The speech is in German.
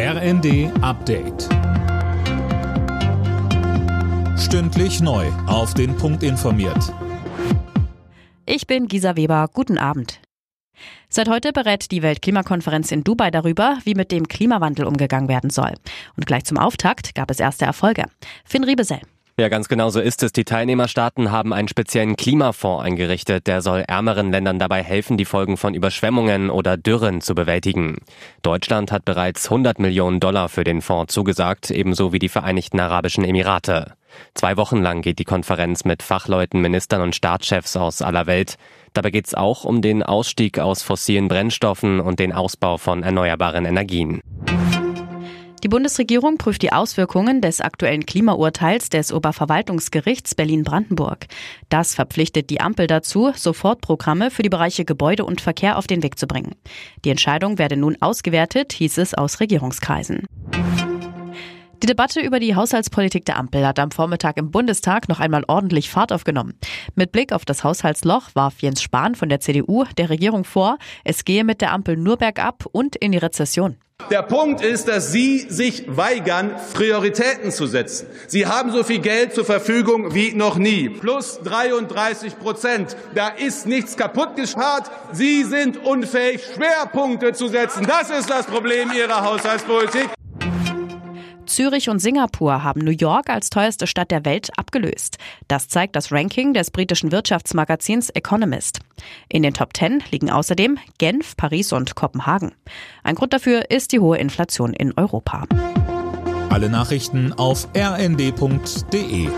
RND Update. Stündlich neu. Auf den Punkt informiert. Ich bin Gisa Weber. Guten Abend. Seit heute berät die Weltklimakonferenz in Dubai darüber, wie mit dem Klimawandel umgegangen werden soll. Und gleich zum Auftakt gab es erste Erfolge. Finn Riebesell. Ja, ganz genau so ist es. Die Teilnehmerstaaten haben einen speziellen Klimafonds eingerichtet, der soll ärmeren Ländern dabei helfen, die Folgen von Überschwemmungen oder Dürren zu bewältigen. Deutschland hat bereits 100 Millionen Dollar für den Fonds zugesagt, ebenso wie die Vereinigten Arabischen Emirate. Zwei Wochen lang geht die Konferenz mit Fachleuten, Ministern und Staatschefs aus aller Welt. Dabei geht es auch um den Ausstieg aus fossilen Brennstoffen und den Ausbau von erneuerbaren Energien. Die Bundesregierung prüft die Auswirkungen des aktuellen Klimaurteils des Oberverwaltungsgerichts Berlin-Brandenburg. Das verpflichtet die Ampel dazu, Sofortprogramme für die Bereiche Gebäude und Verkehr auf den Weg zu bringen. Die Entscheidung werde nun ausgewertet, hieß es aus Regierungskreisen. Die Debatte über die Haushaltspolitik der Ampel hat am Vormittag im Bundestag noch einmal ordentlich Fahrt aufgenommen. Mit Blick auf das Haushaltsloch warf Jens Spahn von der CDU der Regierung vor, es gehe mit der Ampel nur bergab und in die Rezession. Der Punkt ist, dass Sie sich weigern, Prioritäten zu setzen. Sie haben so viel Geld zur Verfügung wie noch nie. Plus 33 Prozent. Da ist nichts kaputt gespart. Sie sind unfähig, Schwerpunkte zu setzen. Das ist das Problem Ihrer Haushaltspolitik. Zürich und Singapur haben New York als teuerste Stadt der Welt abgelöst. Das zeigt das Ranking des britischen Wirtschaftsmagazins Economist. In den Top 10 liegen außerdem Genf, Paris und Kopenhagen. Ein Grund dafür ist die hohe Inflation in Europa. Alle Nachrichten auf rnd.de